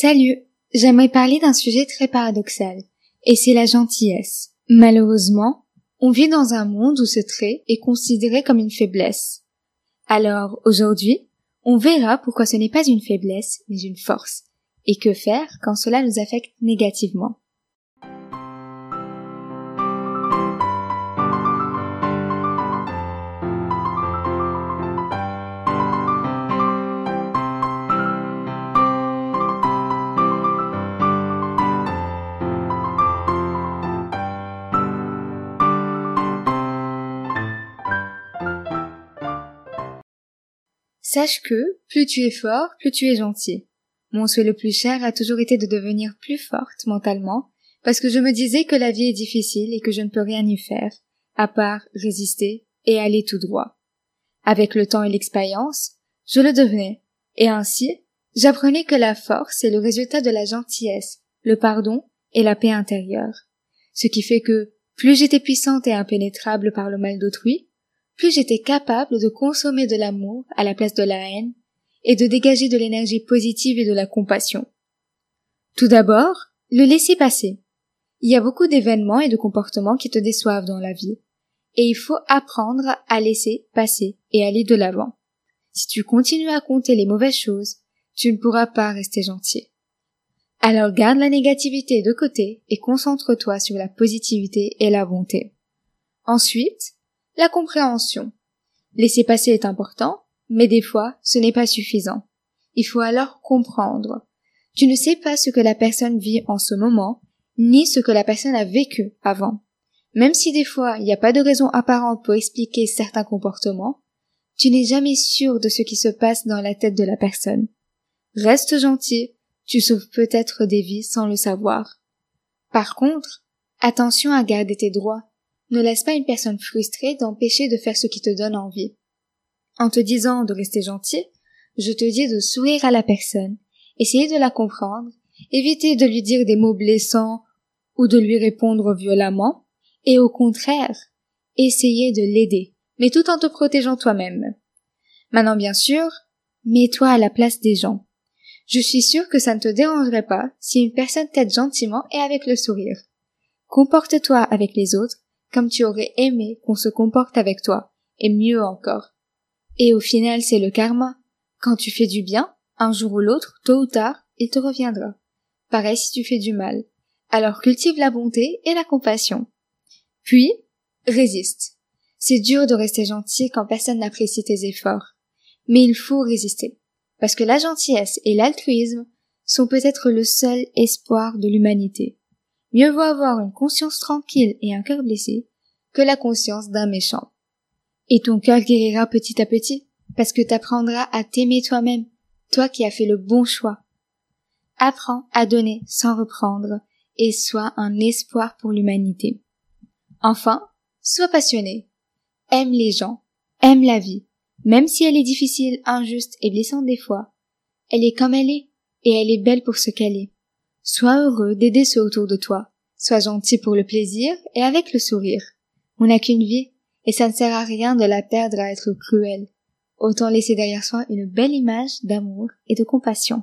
Salut, j'aimerais parler d'un sujet très paradoxal, et c'est la gentillesse. Malheureusement, on vit dans un monde où ce trait est considéré comme une faiblesse. Alors, aujourd'hui, on verra pourquoi ce n'est pas une faiblesse, mais une force, et que faire quand cela nous affecte négativement. Sache que, plus tu es fort, plus tu es gentil. Mon souhait le plus cher a toujours été de devenir plus forte mentalement, parce que je me disais que la vie est difficile et que je ne peux rien y faire, à part résister et aller tout droit. Avec le temps et l'expérience, je le devenais, et ainsi, j'apprenais que la force est le résultat de la gentillesse, le pardon et la paix intérieure. Ce qui fait que, plus j'étais puissante et impénétrable par le mal d'autrui, plus j'étais capable de consommer de l'amour à la place de la haine et de dégager de l'énergie positive et de la compassion. Tout d'abord, le laisser passer. Il y a beaucoup d'événements et de comportements qui te déçoivent dans la vie, et il faut apprendre à laisser passer et aller de l'avant. Si tu continues à compter les mauvaises choses, tu ne pourras pas rester gentil. Alors garde la négativité de côté et concentre-toi sur la positivité et la bonté. Ensuite, la compréhension. Laisser passer est important, mais des fois, ce n'est pas suffisant. Il faut alors comprendre. Tu ne sais pas ce que la personne vit en ce moment, ni ce que la personne a vécu avant. Même si des fois il n'y a pas de raison apparente pour expliquer certains comportements, tu n'es jamais sûr de ce qui se passe dans la tête de la personne. Reste gentil, tu sauves peut-être des vies sans le savoir. Par contre, attention à garder tes droits ne laisse pas une personne frustrée d'empêcher de faire ce qui te donne envie. En te disant de rester gentil, je te dis de sourire à la personne, essayer de la comprendre, éviter de lui dire des mots blessants ou de lui répondre violemment, et au contraire, essayer de l'aider, mais tout en te protégeant toi-même. Maintenant, bien sûr, mets-toi à la place des gens. Je suis sûre que ça ne te dérangerait pas si une personne t'aide gentiment et avec le sourire. Comporte-toi avec les autres comme tu aurais aimé qu'on se comporte avec toi, et mieux encore. Et au final, c'est le karma. Quand tu fais du bien, un jour ou l'autre, tôt ou tard, il te reviendra. Pareil si tu fais du mal. Alors cultive la bonté et la compassion. Puis, résiste. C'est dur de rester gentil quand personne n'apprécie tes efforts. Mais il faut résister. Parce que la gentillesse et l'altruisme sont peut-être le seul espoir de l'humanité. Mieux vaut avoir une conscience tranquille et un cœur blessé que la conscience d'un méchant. Et ton cœur guérira petit à petit, parce que t'apprendras à t'aimer toi-même, toi qui as fait le bon choix. Apprends à donner sans reprendre, et sois un espoir pour l'humanité. Enfin, sois passionné. Aime les gens, aime la vie, même si elle est difficile, injuste et blessante des fois. Elle est comme elle est, et elle est belle pour ce qu'elle est. Sois heureux d'aider ceux autour de toi. Sois gentil pour le plaisir et avec le sourire. On n'a qu'une vie, et ça ne sert à rien de la perdre à être cruel. Autant laisser derrière soi une belle image d'amour et de compassion.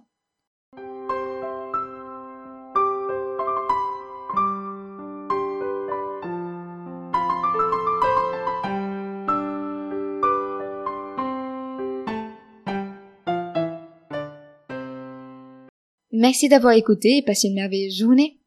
Merci d'avoir écouté et passé une merveilleuse journée.